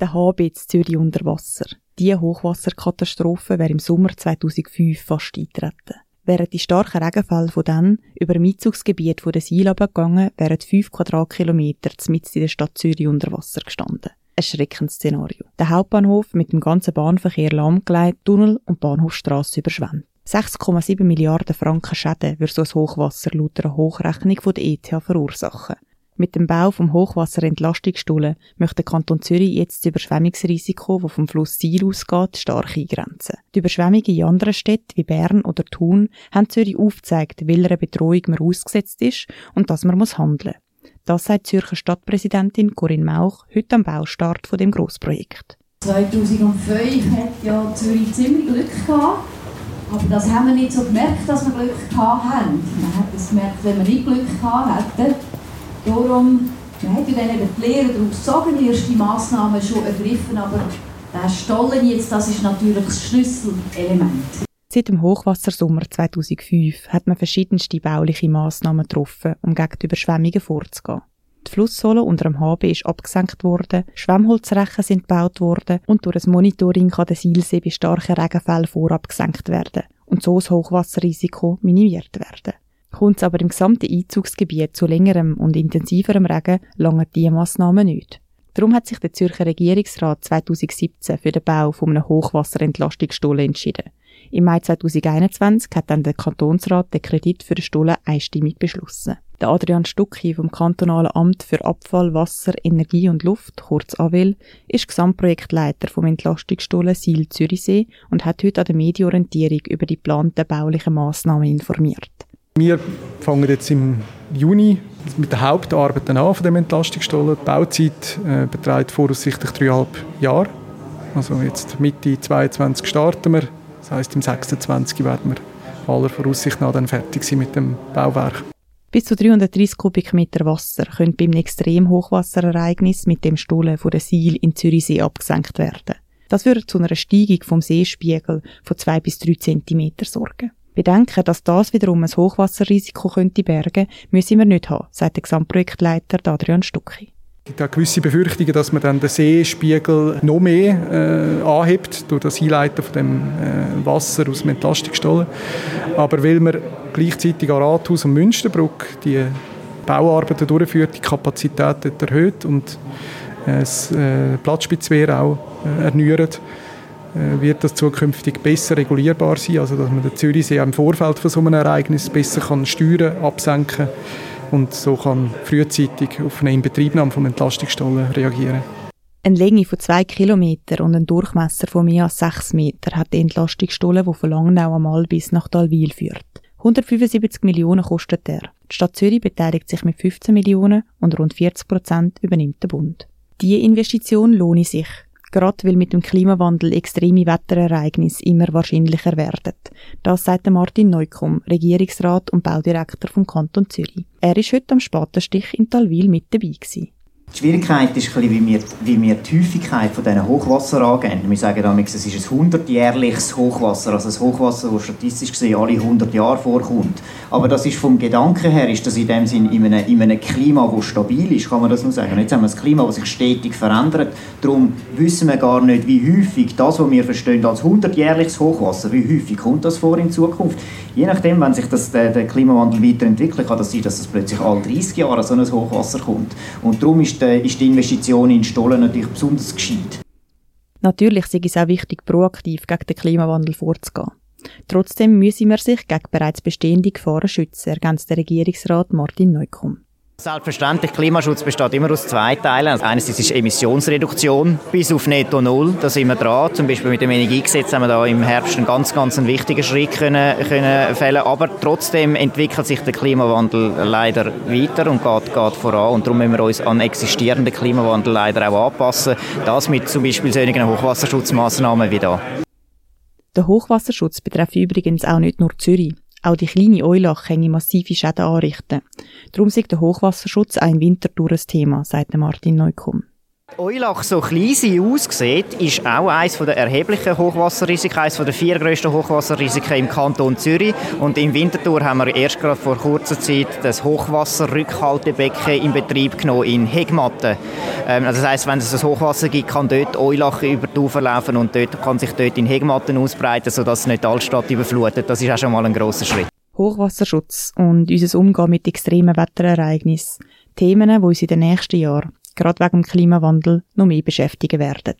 Der HB Zürich unter Wasser. Diese Hochwasserkatastrophe wäre im Sommer 2005 fast eingetreten. Wären die starken Regenfälle von dann über dem Einzugsgebiet der Seil gegangen, wären fünf Quadratkilometer mitten in der Stadt Zürich unter Wasser gestanden. Ein schreckendes Szenario. Der Hauptbahnhof mit dem ganzen Bahnverkehr lahmgelegt, Tunnel und Bahnhofstrasse überschwemmt. 6,7 Milliarden Franken Schäden würde so ein Hochwasser laut einer Hochrechnung von der ETH verursachen. Mit dem Bau vom Hochwasserentlastungsstullen möchte der Kanton Zürich jetzt das Überschwemmungsrisiko, das vom Fluss Seil ausgeht, stark eingrenzen. Die Überschwemmungen in anderen Städten wie Bern oder Thun haben Zürich aufgezeigt, welcher Betreuung man ausgesetzt ist und dass man muss handeln muss. Das sagt Zürcher Stadtpräsidentin Corinne Mauch heute am Baustart von dem Grossprojekt. 2005 hat ja Zürich ziemlich Glück gehabt. Aber das haben wir nicht so gemerkt, dass wir Glück gehabt haben. Man hat es gemerkt, wenn wir nicht Glück gehabt hätten. Darum, man hat ja dann eben die Lehre daraus gezogen, die erste Massnahmen schon ergriffen, aber der Stollen jetzt, das ist natürlich das Schlüsselelement. Seit dem Hochwassersommer 2005 hat man verschiedenste bauliche Massnahmen getroffen, um gegen die Überschwemmungen vorzugehen. Die Flusssohle unter dem HB ist abgesenkt worden, Schwemmholzrechen sind gebaut worden und durch ein Monitoring kann der Seilsee bei starken Regenfällen vorab gesenkt werden und so das Hochwasserrisiko minimiert werden. Kommt es aber im gesamten Einzugsgebiet zu längerem und intensiverem Regen, langen diese Massnahmen nicht. Darum hat sich der Zürcher Regierungsrat 2017 für den Bau von einem Hochwasserentlastungsstollen entschieden. Im Mai 2021 hat dann der Kantonsrat den Kredit für den Stollen einstimmig beschlossen. Der Adrian Stucki vom Kantonalen Amt für Abfall, Wasser, Energie und Luft, kurz AWEL, ist Gesamtprojektleiter vom Entlastungsstollen Sil Zürichsee und hat heute an der Medienorientierung über die geplanten baulichen Massnahmen informiert. Wir fangen jetzt im Juni mit den Hauptarbeiten an von dem Entlastungsstollen. Die Bauzeit äh, beträgt voraussichtlich dreieinhalb Jahre. Also jetzt Mitte 2022 starten wir. Das heisst, im 26. werden wir aller Voraussicht nach dann fertig sein mit dem Bauwerk. Bis zu 330 Kubikmeter Wasser können beim Extremhochwasserereignis mit dem Stollen von der Seil in Zürichsee abgesenkt werden. Das würde zu einer Steigung vom Seespiegel von zwei bis drei Zentimeter sorgen. Bedenken, dass das wiederum ein Hochwasserrisiko könnte bergen, müssen wir nicht haben, sagt der Gesamtprojektleiter Adrian Stucki. Es gibt gewisse Befürchtungen, dass man dann den Seespiegel noch mehr äh, anhebt durch das Einleiten von dem äh, Wasser aus dem Entlastungsstollen. Aber weil man gleichzeitig an Rathaus und Münsterbrück die Bauarbeiten durchführt, die Kapazität erhöht und äh, das äh, Platzspitzwehr auch äh, erneuert, wird das zukünftig besser regulierbar sein, also dass man den Zürichsee im Vorfeld von so einem Ereignis besser kann steuern, absenken und so kann frühzeitig auf eine Inbetriebnahme vom Entlastungsstollen reagieren. Eine Länge von zwei Kilometern und einen Durchmesser von mehr als sechs Metern hat die Entlastungsstollen, die von Langnau am Albis nach Dalwil führt. 175 Millionen kostet er. Die Stadt Zürich beteiligt sich mit 15 Millionen und rund 40 Prozent übernimmt der Bund. Diese Investition lohne sich gerade weil mit dem Klimawandel extreme Wetterereignisse immer wahrscheinlicher werden. Das sagt Martin Neukomm, Regierungsrat und Baudirektor vom Kanton Zürich. Er ist heute am Spatenstich in Talwil mit dabei gewesen. Die Schwierigkeit ist, wie, wir, wie wir die Häufigkeit von diesen Hochwasser angehen. Wir sagen damals, es ist ein 100-jährliches Hochwasser, also ein Hochwasser, das statistisch gesehen alle 100 Jahre vorkommt. Aber das ist vom Gedanken her, ist das in dem Sinn in einem, in einem Klima, das stabil ist, kann man das nur sagen. Jetzt haben wir ein Klima, das sich stetig verändert. Darum wissen wir gar nicht, wie häufig das, was wir verstehen als 100-jährliches Hochwasser, wie häufig kommt das vor in Zukunft. Je nachdem, wenn sich das, der, der Klimawandel weiterentwickelt, kann das sein, dass es plötzlich alle 30 Jahre so ein Hochwasser kommt. Und darum ist, äh, ist die Investition in Stollen natürlich besonders gescheit. Natürlich ist es auch wichtig, proaktiv gegen den Klimawandel vorzugehen. Trotzdem müssen wir sich gegen bereits bestehende Gefahren schützen, ergänzt der Regierungsrat Martin Neukomm. Selbstverständlich, Klimaschutz besteht immer aus zwei Teilen. Also einerseits ist Emissionsreduktion bis auf Netto Null, da sind wir dran. Zum Beispiel mit dem Energiegesetz haben wir da im Herbst einen ganz, ganz einen wichtigen Schritt können, können fällen. Aber trotzdem entwickelt sich der Klimawandel leider weiter und geht, geht voran. Und darum müssen wir uns an existierenden Klimawandel leider auch anpassen. Das mit zum Beispiel solchen Hochwasserschutzmaßnahmen wie da. Der Hochwasserschutz betrifft übrigens auch nicht nur Zürich. Auch die kleine Eulach kann massive Schäden anrichten. Darum ist der Hochwasserschutz ein Thema, sagt Martin Neukomm. Eulach so klein sie aussieht, ist auch eines der erheblichen Hochwasserrisiken, eines der vier grössten Hochwasserrisiken im Kanton Zürich. Und im Winterthur haben wir erst gerade vor kurzer Zeit das Hochwasserrückhaltebecken in Betrieb genommen in Hegmatten. Ähm, also das heisst, wenn es ein Hochwasser gibt, kann dort Eulach über die Ufer laufen und dort kann sich dort in Hegmatten ausbreiten, sodass nicht die Altstadt überflutet. Das ist auch schon mal ein grosser Schritt. Hochwasserschutz und unser Umgehen mit extremen Wetterereignissen. Themen, die uns in den nächsten Jahren gerade wegen dem Klimawandel noch mehr beschäftigen werden.